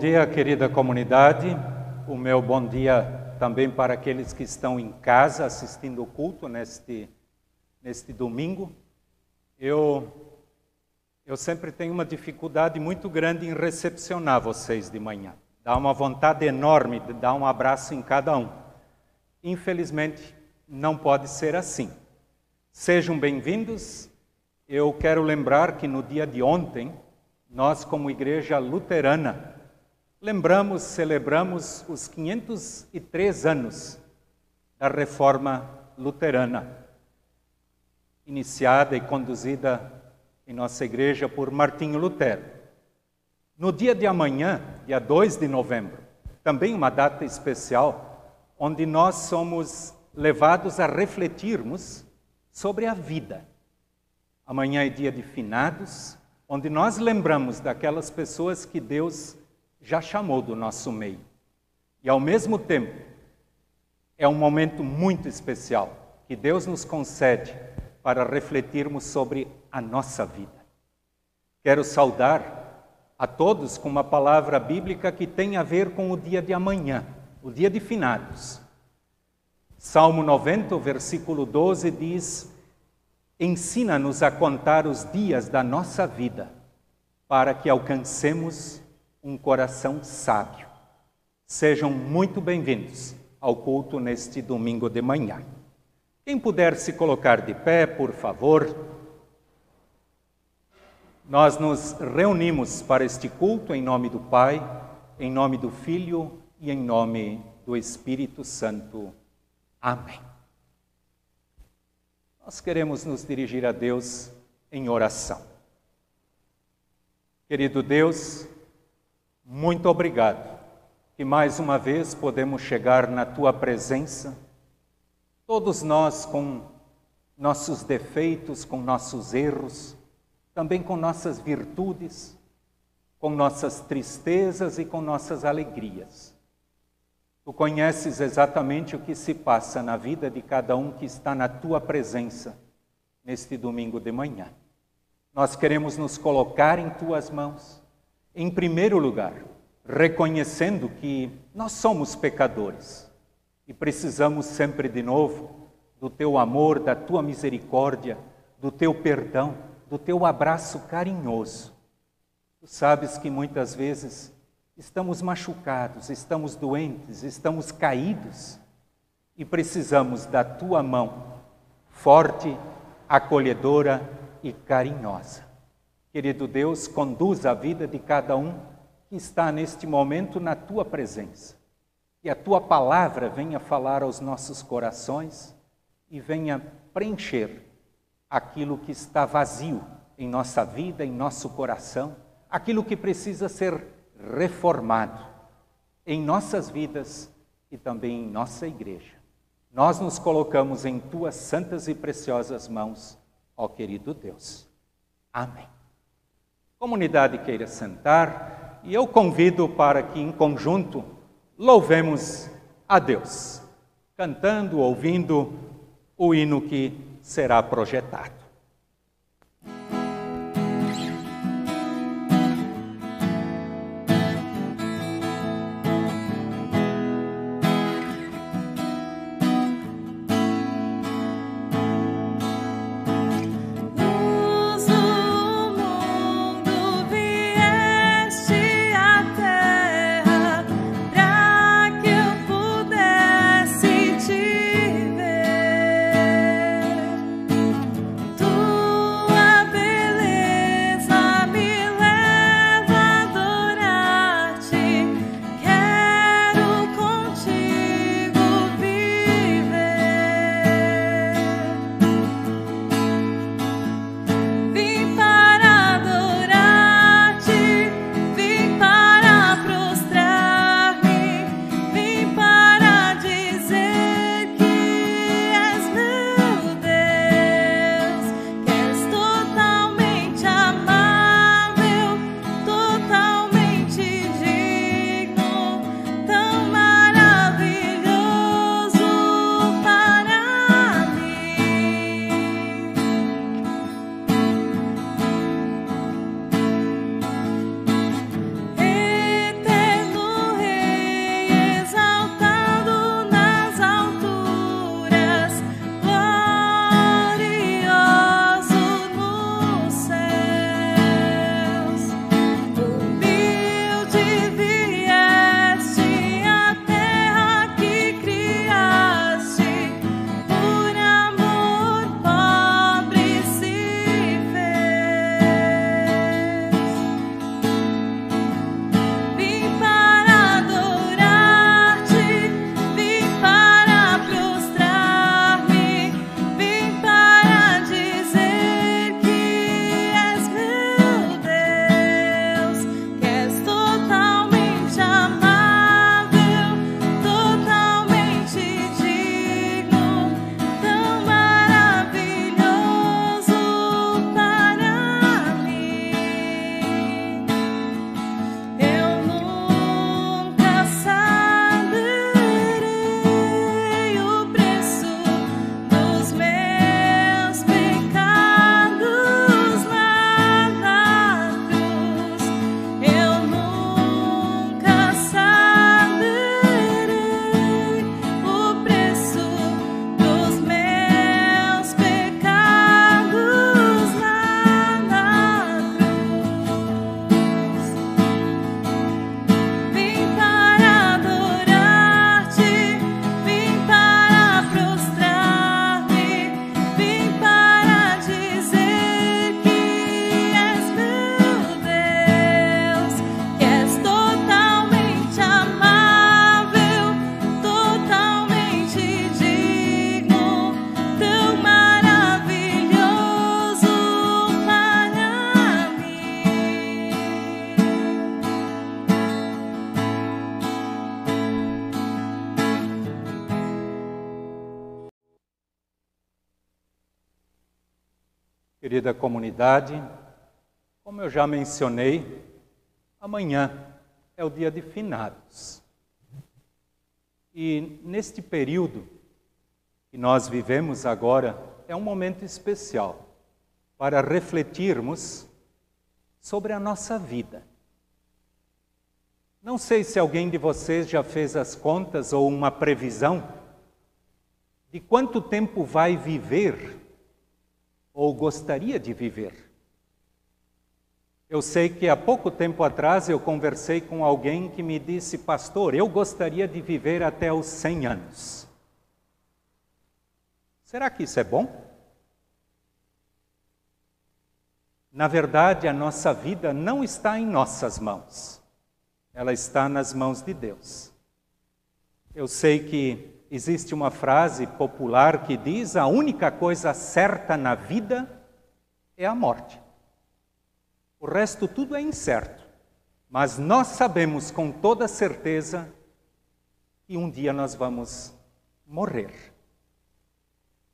Dia, querida comunidade. O meu bom dia também para aqueles que estão em casa assistindo o culto neste, neste domingo. Eu, eu sempre tenho uma dificuldade muito grande em recepcionar vocês de manhã. Dá uma vontade enorme de dar um abraço em cada um. Infelizmente, não pode ser assim. Sejam bem-vindos. Eu quero lembrar que no dia de ontem, nós, como igreja luterana, lembramos, celebramos os 503 anos da reforma luterana, iniciada e conduzida em nossa igreja por Martinho Lutero. No dia de amanhã, dia 2 de novembro, também uma data especial, onde nós somos levados a refletirmos sobre a vida. Amanhã é dia de finados, onde nós lembramos daquelas pessoas que Deus já chamou do nosso meio. E ao mesmo tempo, é um momento muito especial que Deus nos concede para refletirmos sobre a nossa vida. Quero saudar a todos com uma palavra bíblica que tem a ver com o dia de amanhã, o dia de finados. Salmo 90, versículo 12 diz: Ensina-nos a contar os dias da nossa vida, para que alcancemos um coração sábio. Sejam muito bem-vindos ao culto neste domingo de manhã. Quem puder se colocar de pé, por favor. Nós nos reunimos para este culto em nome do Pai, em nome do Filho e em nome do Espírito Santo. Amém. Nós queremos nos dirigir a Deus em oração. Querido Deus, muito obrigado, que mais uma vez podemos chegar na tua presença, todos nós com nossos defeitos, com nossos erros, também com nossas virtudes, com nossas tristezas e com nossas alegrias. Tu conheces exatamente o que se passa na vida de cada um que está na tua presença neste domingo de manhã. Nós queremos nos colocar em tuas mãos em primeiro lugar, reconhecendo que nós somos pecadores e precisamos sempre de novo do teu amor, da tua misericórdia, do teu perdão, do teu abraço carinhoso. Tu sabes que muitas vezes estamos machucados, estamos doentes, estamos caídos e precisamos da tua mão forte, acolhedora e carinhosa. Querido Deus, conduz a vida de cada um que está neste momento na tua presença. Que a tua palavra venha falar aos nossos corações e venha preencher aquilo que está vazio em nossa vida, em nosso coração, aquilo que precisa ser reformado em nossas vidas e também em nossa igreja. Nós nos colocamos em tuas santas e preciosas mãos, ó querido Deus. Amém comunidade queira sentar e eu convido para que, em conjunto, louvemos a Deus, cantando, ouvindo o hino que será projetado. Querida comunidade, como eu já mencionei, amanhã é o dia de finados. E neste período que nós vivemos agora, é um momento especial para refletirmos sobre a nossa vida. Não sei se alguém de vocês já fez as contas ou uma previsão de quanto tempo vai viver ou gostaria de viver. Eu sei que há pouco tempo atrás eu conversei com alguém que me disse, pastor, eu gostaria de viver até os 100 anos. Será que isso é bom? Na verdade, a nossa vida não está em nossas mãos, ela está nas mãos de Deus. Eu sei que existe uma frase popular que diz: a única coisa certa na vida é a morte. O resto tudo é incerto, mas nós sabemos com toda certeza que um dia nós vamos morrer.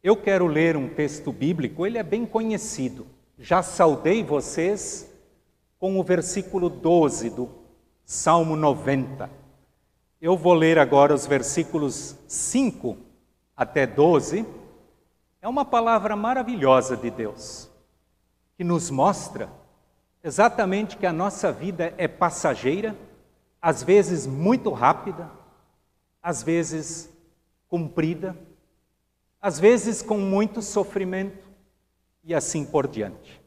Eu quero ler um texto bíblico, ele é bem conhecido. Já saudei vocês com o versículo 12 do Salmo 90. Eu vou ler agora os versículos 5 até 12. É uma palavra maravilhosa de Deus, que nos mostra exatamente que a nossa vida é passageira, às vezes muito rápida, às vezes comprida, às vezes com muito sofrimento, e assim por diante.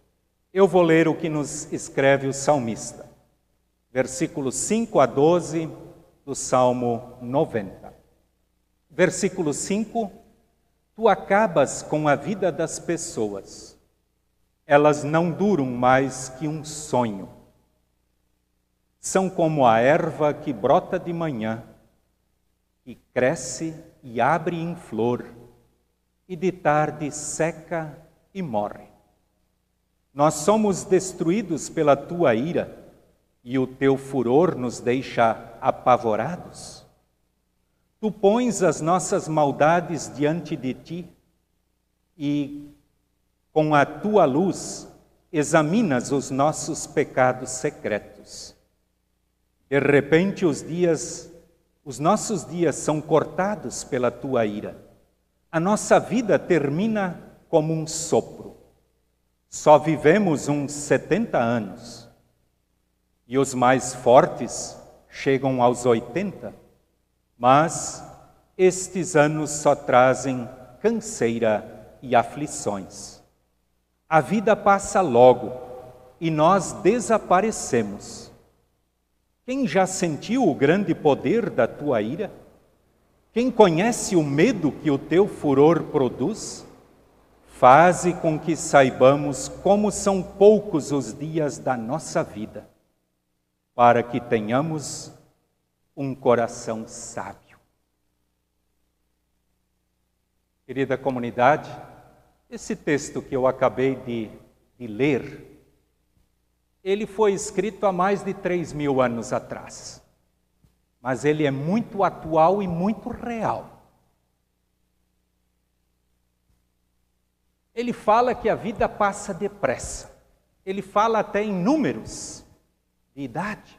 Eu vou ler o que nos escreve o salmista, versículos 5 a 12 do Salmo 90. Versículo 5: Tu acabas com a vida das pessoas, elas não duram mais que um sonho. São como a erva que brota de manhã, que cresce e abre em flor, e de tarde seca e morre. Nós somos destruídos pela tua ira e o teu furor nos deixa apavorados. Tu pões as nossas maldades diante de ti e, com a tua luz, examinas os nossos pecados secretos. De repente, os dias, os nossos dias são cortados pela tua ira. A nossa vida termina como um sopro. Só vivemos uns 70 anos. E os mais fortes chegam aos 80. Mas estes anos só trazem canseira e aflições. A vida passa logo e nós desaparecemos. Quem já sentiu o grande poder da tua ira? Quem conhece o medo que o teu furor produz? Faze com que saibamos como são poucos os dias da nossa vida, para que tenhamos um coração sábio. Querida comunidade, esse texto que eu acabei de, de ler, ele foi escrito há mais de três mil anos atrás, mas ele é muito atual e muito real. ele fala que a vida passa depressa. Ele fala até em números de idade.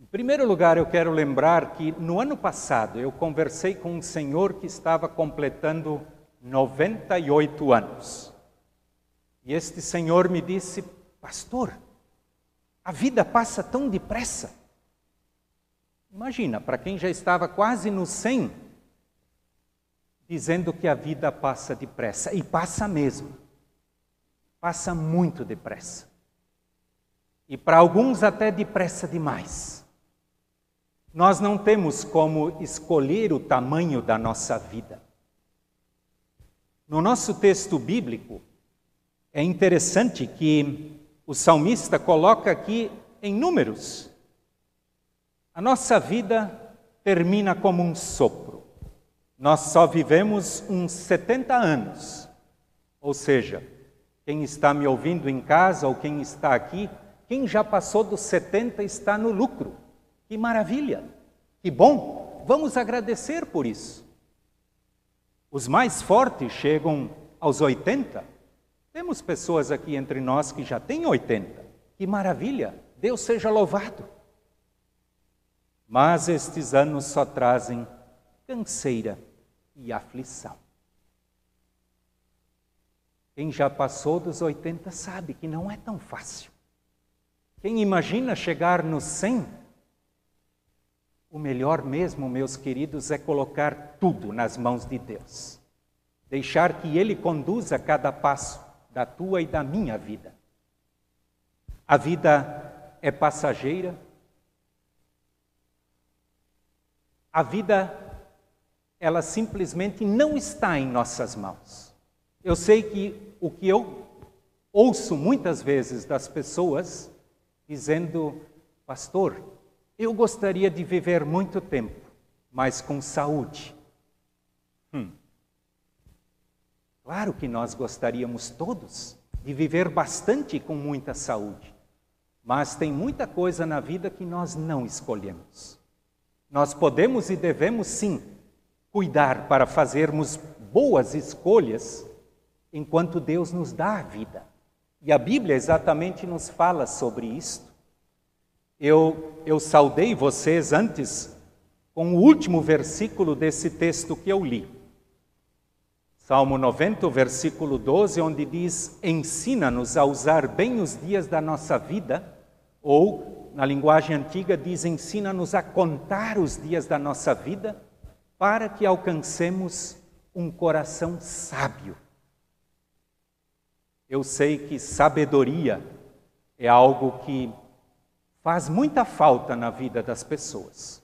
Em primeiro lugar, eu quero lembrar que no ano passado eu conversei com um senhor que estava completando 98 anos. E este senhor me disse: Pastor, a vida passa tão depressa. Imagina, para quem já estava quase no 100, dizendo que a vida passa depressa. E passa mesmo. Passa muito depressa. E para alguns até depressa demais. Nós não temos como escolher o tamanho da nossa vida. No nosso texto bíblico, é interessante que o salmista coloca aqui em números. A nossa vida termina como um sopro. Nós só vivemos uns 70 anos. Ou seja, quem está me ouvindo em casa ou quem está aqui, quem já passou dos 70 está no lucro. Que maravilha! Que bom! Vamos agradecer por isso. Os mais fortes chegam aos 80 Temos pessoas aqui entre nós que já têm 80. Que maravilha! Deus seja louvado. Mas estes anos só trazem canseira e aflição. Quem já passou dos 80 sabe que não é tão fácil. Quem imagina chegar nos 100, o melhor mesmo, meus queridos, é colocar tudo nas mãos de Deus. Deixar que Ele conduza cada passo da tua e da minha vida. A vida é passageira. A vida, ela simplesmente não está em nossas mãos. Eu sei que o que eu ouço muitas vezes das pessoas dizendo, pastor, eu gostaria de viver muito tempo, mas com saúde. Hum. Claro que nós gostaríamos todos de viver bastante com muita saúde, mas tem muita coisa na vida que nós não escolhemos. Nós podemos e devemos sim cuidar para fazermos boas escolhas enquanto Deus nos dá a vida. E a Bíblia exatamente nos fala sobre isto. Eu, eu saudei vocês antes com o último versículo desse texto que eu li. Salmo 90, versículo 12, onde diz: Ensina-nos a usar bem os dias da nossa vida, ou, na linguagem antiga, diz: Ensina-nos a contar os dias da nossa vida, para que alcancemos um coração sábio eu sei que sabedoria é algo que faz muita falta na vida das pessoas.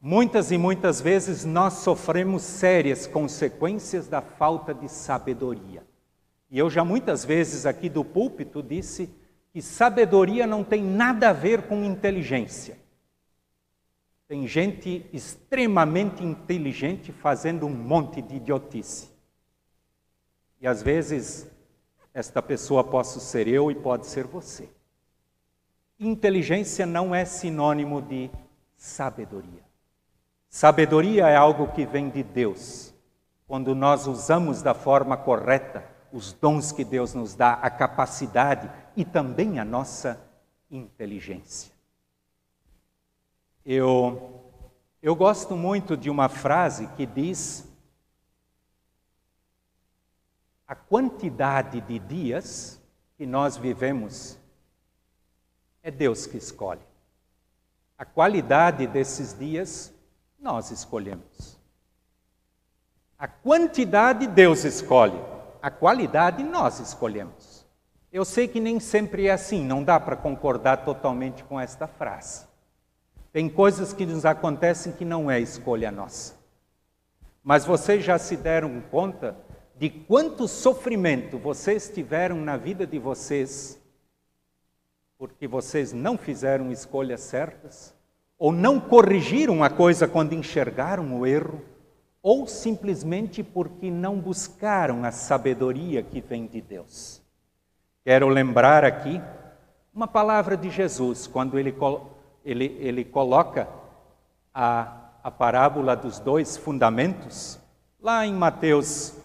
Muitas e muitas vezes nós sofremos sérias consequências da falta de sabedoria. E eu já muitas vezes aqui do púlpito disse que sabedoria não tem nada a ver com inteligência. Tem gente extremamente inteligente fazendo um monte de idiotice. E às vezes, esta pessoa posso ser eu e pode ser você. Inteligência não é sinônimo de sabedoria. Sabedoria é algo que vem de Deus. Quando nós usamos da forma correta os dons que Deus nos dá, a capacidade e também a nossa inteligência. Eu, eu gosto muito de uma frase que diz a quantidade de dias que nós vivemos é Deus que escolhe. A qualidade desses dias nós escolhemos. A quantidade Deus escolhe, a qualidade nós escolhemos. Eu sei que nem sempre é assim, não dá para concordar totalmente com esta frase. Tem coisas que nos acontecem que não é escolha nossa. Mas vocês já se deram conta de quanto sofrimento vocês tiveram na vida de vocês, porque vocês não fizeram escolhas certas, ou não corrigiram a coisa quando enxergaram o erro, ou simplesmente porque não buscaram a sabedoria que vem de Deus. Quero lembrar aqui uma palavra de Jesus, quando ele, ele, ele coloca a, a parábola dos dois fundamentos, lá em Mateus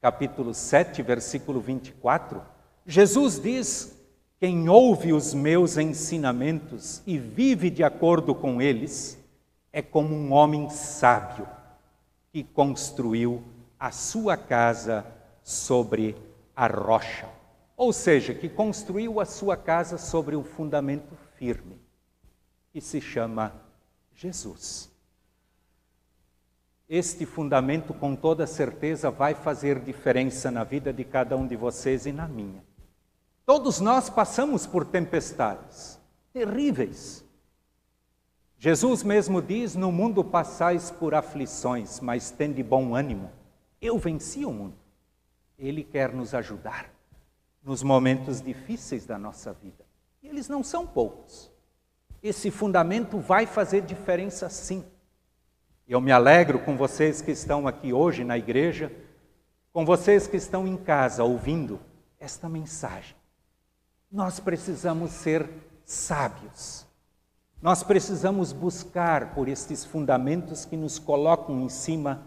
capítulo 7, versículo 24, Jesus diz: Quem ouve os meus ensinamentos e vive de acordo com eles, é como um homem sábio que construiu a sua casa sobre a rocha. Ou seja, que construiu a sua casa sobre um fundamento firme, que se chama Jesus. Este fundamento, com toda certeza, vai fazer diferença na vida de cada um de vocês e na minha. Todos nós passamos por tempestades terríveis. Jesus mesmo diz: No mundo passais por aflições, mas tende bom ânimo. Eu venci o mundo. Ele quer nos ajudar nos momentos difíceis da nossa vida. E eles não são poucos. Esse fundamento vai fazer diferença sim. Eu me alegro com vocês que estão aqui hoje na igreja, com vocês que estão em casa ouvindo esta mensagem. Nós precisamos ser sábios. Nós precisamos buscar por estes fundamentos que nos colocam em cima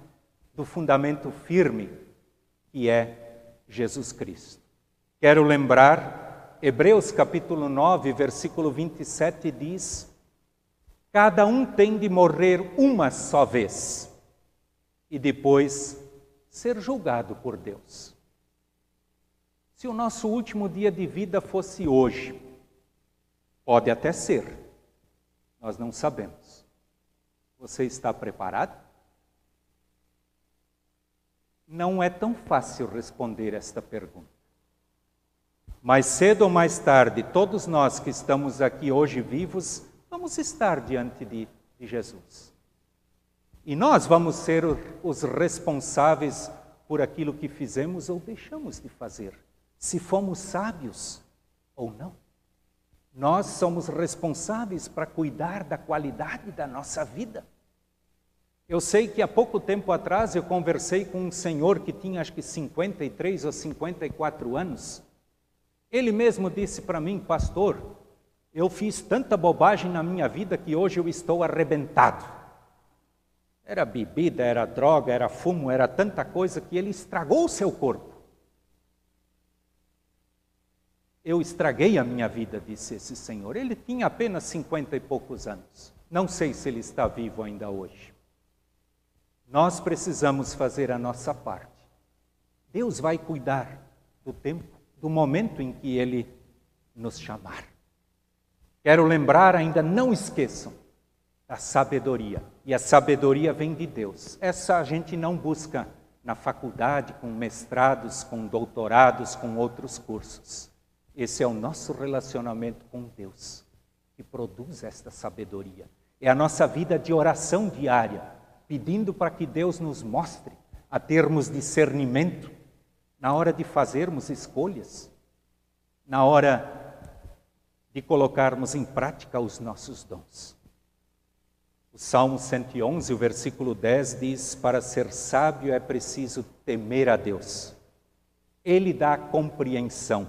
do fundamento firme, que é Jesus Cristo. Quero lembrar, Hebreus capítulo 9, versículo 27 diz: Cada um tem de morrer uma só vez e depois ser julgado por Deus. Se o nosso último dia de vida fosse hoje, pode até ser, nós não sabemos. Você está preparado? Não é tão fácil responder esta pergunta. Mais cedo ou mais tarde, todos nós que estamos aqui hoje vivos, vamos estar diante de, de Jesus. E nós vamos ser os responsáveis por aquilo que fizemos ou deixamos de fazer, se fomos sábios ou não. Nós somos responsáveis para cuidar da qualidade da nossa vida. Eu sei que há pouco tempo atrás eu conversei com um senhor que tinha acho que 53 ou 54 anos. Ele mesmo disse para mim, pastor, eu fiz tanta bobagem na minha vida que hoje eu estou arrebentado. Era bebida, era droga, era fumo, era tanta coisa que ele estragou o seu corpo. Eu estraguei a minha vida, disse esse senhor. Ele tinha apenas cinquenta e poucos anos. Não sei se ele está vivo ainda hoje. Nós precisamos fazer a nossa parte. Deus vai cuidar do tempo, do momento em que Ele nos chamar. Quero lembrar, ainda não esqueçam, da sabedoria. E a sabedoria vem de Deus. Essa a gente não busca na faculdade, com mestrados, com doutorados, com outros cursos. Esse é o nosso relacionamento com Deus, que produz esta sabedoria. É a nossa vida de oração diária pedindo para que Deus nos mostre a termos discernimento na hora de fazermos escolhas, na hora de colocarmos em prática os nossos dons. O Salmo 111, o versículo 10 diz: Para ser sábio é preciso temer a Deus. Ele dá compreensão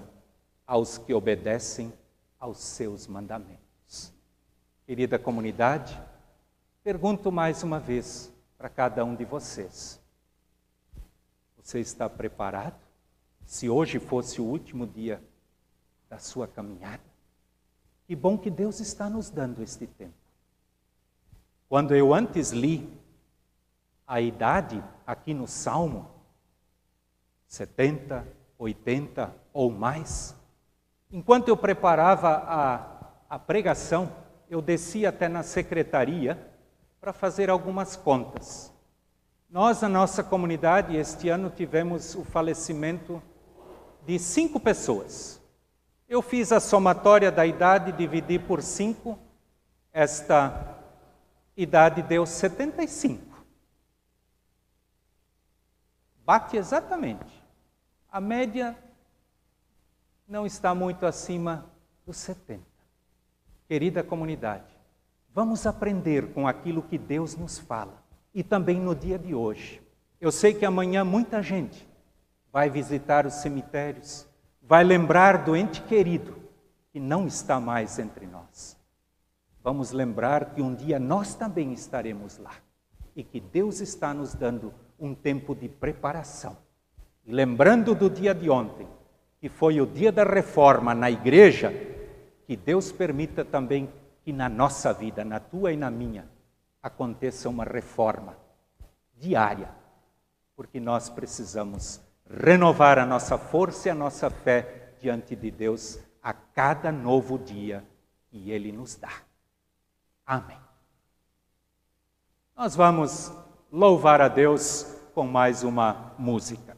aos que obedecem aos seus mandamentos. Querida comunidade, pergunto mais uma vez: para cada um de vocês. Você está preparado? Se hoje fosse o último dia da sua caminhada, que bom que Deus está nos dando este tempo. Quando eu antes li a idade aqui no Salmo, 70, 80 ou mais, enquanto eu preparava a, a pregação, eu desci até na secretaria para fazer algumas contas. Nós, na nossa comunidade, este ano tivemos o falecimento de cinco pessoas. Eu fiz a somatória da idade, dividi por cinco, esta idade deu 75. Bate exatamente. A média não está muito acima dos 70. Querida comunidade, Vamos aprender com aquilo que Deus nos fala e também no dia de hoje. Eu sei que amanhã muita gente vai visitar os cemitérios, vai lembrar do ente querido que não está mais entre nós. Vamos lembrar que um dia nós também estaremos lá e que Deus está nos dando um tempo de preparação. lembrando do dia de ontem, que foi o dia da reforma na igreja, que Deus permita também que na nossa vida, na tua e na minha, aconteça uma reforma diária, porque nós precisamos renovar a nossa força e a nossa fé diante de Deus a cada novo dia que Ele nos dá. Amém. Nós vamos louvar a Deus com mais uma música.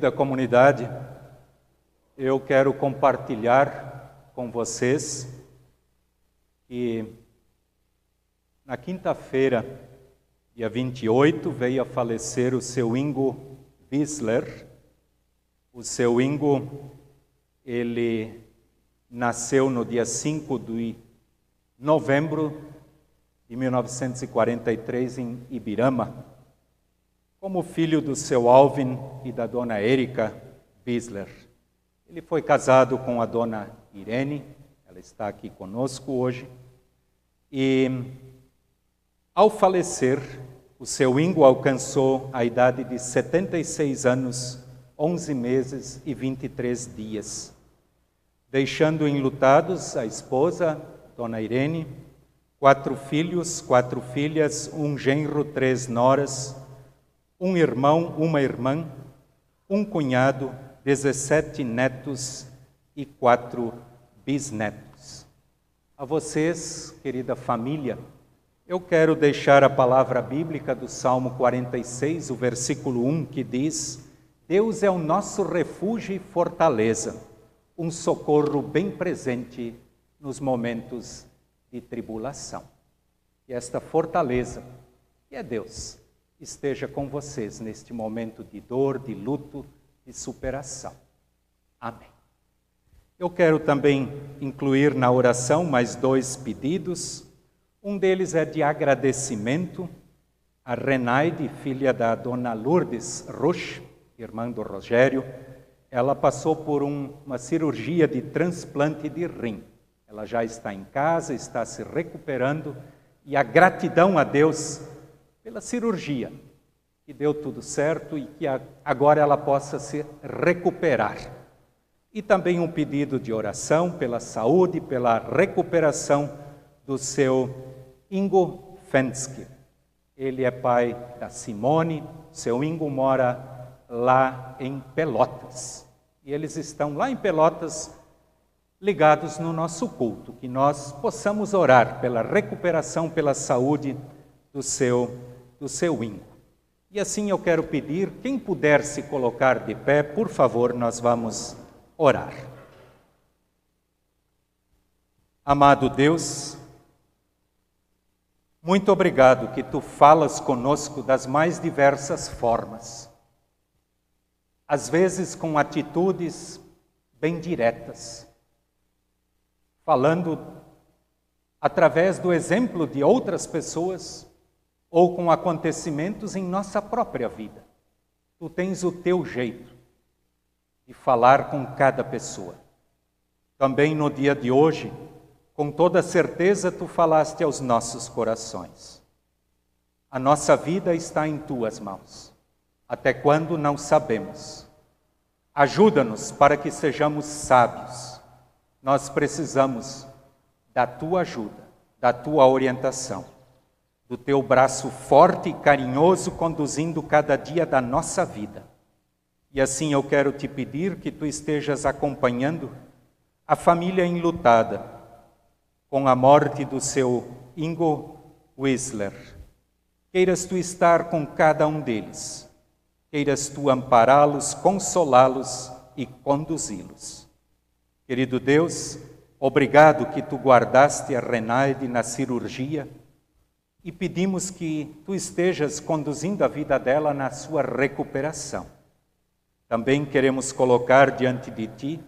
Querida comunidade, eu quero compartilhar com vocês que na quinta-feira, dia 28, veio a falecer o seu Ingo Wissler. O seu Ingo, ele nasceu no dia 5 de novembro de 1943 em Ibirama, como filho do seu Alvin e da dona Erika Bisler. Ele foi casado com a dona Irene, ela está aqui conosco hoje, e ao falecer, o seu Ingo alcançou a idade de 76 anos, 11 meses e 23 dias, deixando enlutados a esposa, dona Irene, quatro filhos, quatro filhas, um genro, três noras, um irmão, uma irmã, um cunhado, dezessete netos e quatro bisnetos. A vocês, querida família, eu quero deixar a palavra bíblica do Salmo 46, o versículo 1, que diz: Deus é o nosso refúgio e fortaleza, um socorro bem presente nos momentos de tribulação. E esta fortaleza, que é Deus, esteja com vocês neste momento de dor, de luto, de superação. Amém. Eu quero também incluir na oração mais dois pedidos. Um deles é de agradecimento a Renaide, filha da dona Lourdes Roche, irmã do Rogério. Ela passou por um, uma cirurgia de transplante de rim. Ela já está em casa, está se recuperando e a gratidão a Deus pela cirurgia, que deu tudo certo e que agora ela possa se recuperar. E também um pedido de oração pela saúde, pela recuperação do seu Ingo Fensky. Ele é pai da Simone, seu Ingo mora lá em Pelotas. E eles estão lá em Pelotas ligados no nosso culto, que nós possamos orar pela recuperação, pela saúde do seu, do seu índio. E assim eu quero pedir, quem puder se colocar de pé, por favor, nós vamos orar. Amado Deus, muito obrigado que tu falas conosco das mais diversas formas, às vezes com atitudes bem diretas, falando através do exemplo de outras pessoas ou com acontecimentos em nossa própria vida. Tu tens o teu jeito de falar com cada pessoa. Também no dia de hoje, com toda certeza, tu falaste aos nossos corações. A nossa vida está em tuas mãos. Até quando não sabemos. Ajuda-nos para que sejamos sábios nós precisamos da tua ajuda, da tua orientação, do teu braço forte e carinhoso conduzindo cada dia da nossa vida. E assim eu quero te pedir que tu estejas acompanhando a família enlutada com a morte do seu Ingo Whistler. Queiras tu estar com cada um deles, queiras tu ampará-los, consolá-los e conduzi-los. Querido Deus, obrigado que tu guardaste a Renaide na cirurgia e pedimos que tu estejas conduzindo a vida dela na sua recuperação. Também queremos colocar diante de ti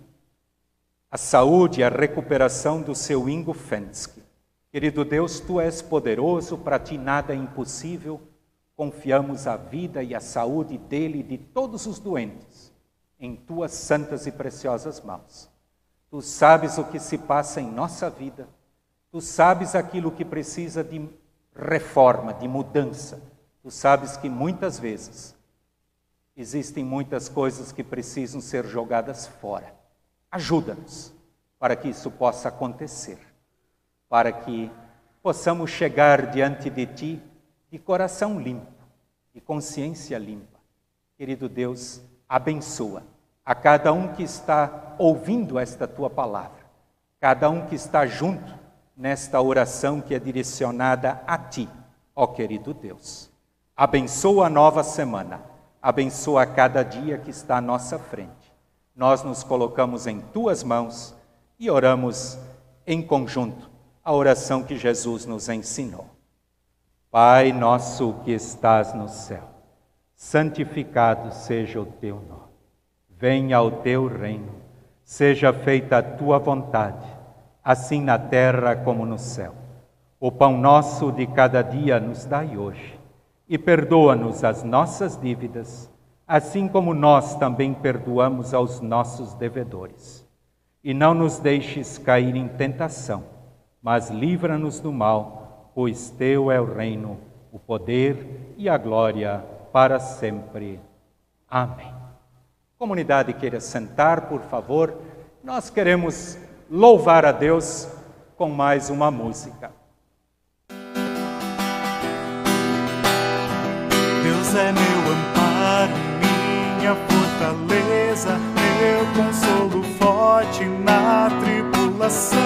a saúde e a recuperação do seu Ingo Fensky. Querido Deus, tu és poderoso, para ti nada é impossível. Confiamos a vida e a saúde dele e de todos os doentes em tuas santas e preciosas mãos. Tu sabes o que se passa em nossa vida. Tu sabes aquilo que precisa de reforma, de mudança. Tu sabes que muitas vezes existem muitas coisas que precisam ser jogadas fora. Ajuda-nos para que isso possa acontecer, para que possamos chegar diante de Ti de coração limpo, de consciência limpa. Querido Deus, abençoa a cada um que está ouvindo esta tua palavra, cada um que está junto nesta oração que é direcionada a ti, ó querido Deus. Abençoa a nova semana, abençoa cada dia que está à nossa frente. Nós nos colocamos em tuas mãos e oramos em conjunto a oração que Jesus nos ensinou. Pai nosso que estás no céu, santificado seja o teu nome. Venha o teu reino, seja feita a tua vontade, assim na terra como no céu. O pão nosso de cada dia nos dai hoje e perdoa-nos as nossas dívidas, assim como nós também perdoamos aos nossos devedores. E não nos deixes cair em tentação, mas livra-nos do mal, pois teu é o reino, o poder e a glória para sempre. Amém. Comunidade queira sentar, por favor. Nós queremos louvar a Deus com mais uma música. Deus é meu amparo, minha fortaleza, meu consolo forte na tribulação.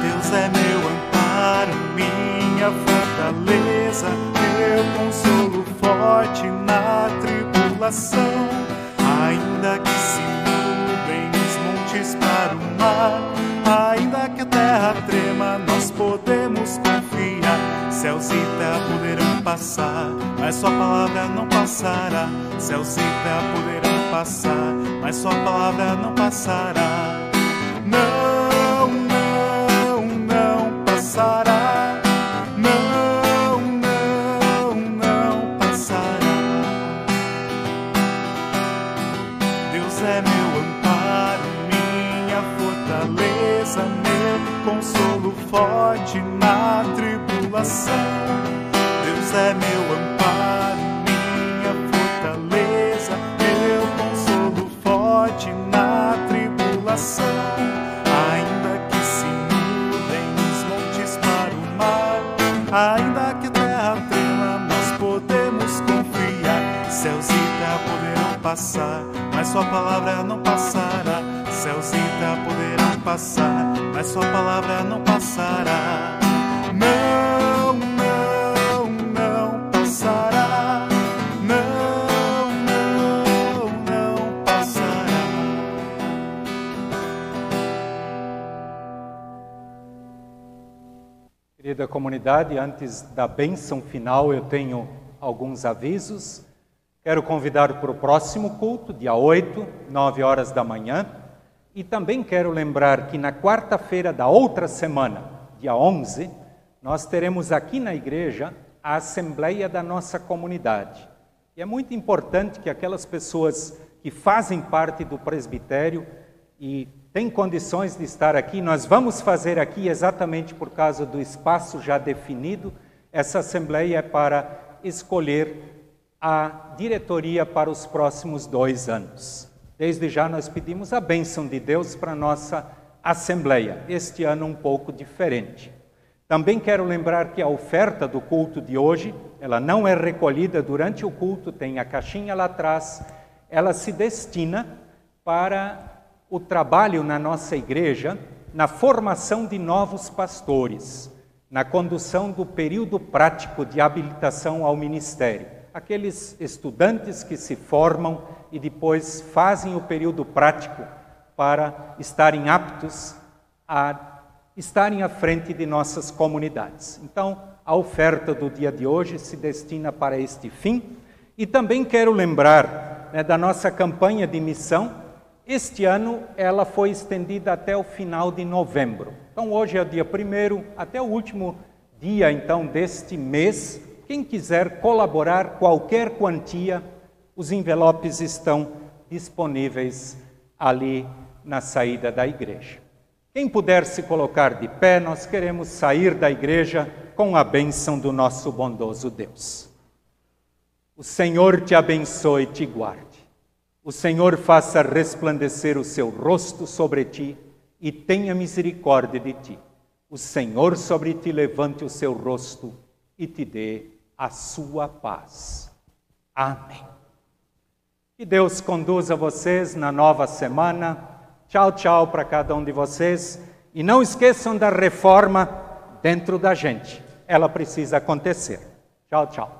Deus é meu amparo, minha fortaleza, meu consolo forte na tribulação. Ainda que para o mar, ainda que a terra trema, nós podemos confiar. Céus e terra poderão passar mas sua palavra não passará. Céus e terra poderão passar, mas sua palavra não passará. Antes da bênção final, eu tenho alguns avisos. Quero convidar para o próximo culto, dia 8, 9 horas da manhã. E também quero lembrar que na quarta-feira da outra semana, dia 11, nós teremos aqui na igreja a assembleia da nossa comunidade. E é muito importante que aquelas pessoas que fazem parte do presbitério e têm condições de estar aqui, nós vamos fazer aqui exatamente por causa do espaço já definido. Essa assembleia é para escolher a diretoria para os próximos dois anos. Desde já nós pedimos a bênção de Deus para nossa Assembleia, este ano um pouco diferente. Também quero lembrar que a oferta do culto de hoje, ela não é recolhida durante o culto, tem a caixinha lá atrás, ela se destina para o trabalho na nossa igreja, na formação de novos pastores, na condução do período prático de habilitação ao ministério aqueles estudantes que se formam e depois fazem o período prático para estarem aptos a estarem à frente de nossas comunidades. Então, a oferta do dia de hoje se destina para este fim. E também quero lembrar né, da nossa campanha de missão. Este ano ela foi estendida até o final de novembro. Então, hoje é o dia primeiro, até o último dia então deste mês, quem quiser colaborar qualquer quantia, os envelopes estão disponíveis ali na saída da igreja. Quem puder se colocar de pé, nós queremos sair da igreja com a bênção do nosso bondoso Deus. O Senhor te abençoe e te guarde. O Senhor faça resplandecer o seu rosto sobre ti e tenha misericórdia de ti. O Senhor sobre ti levante o seu rosto e te dê a sua paz. Amém. Que Deus conduza vocês na nova semana. Tchau, tchau para cada um de vocês. E não esqueçam da reforma dentro da gente. Ela precisa acontecer. Tchau, tchau.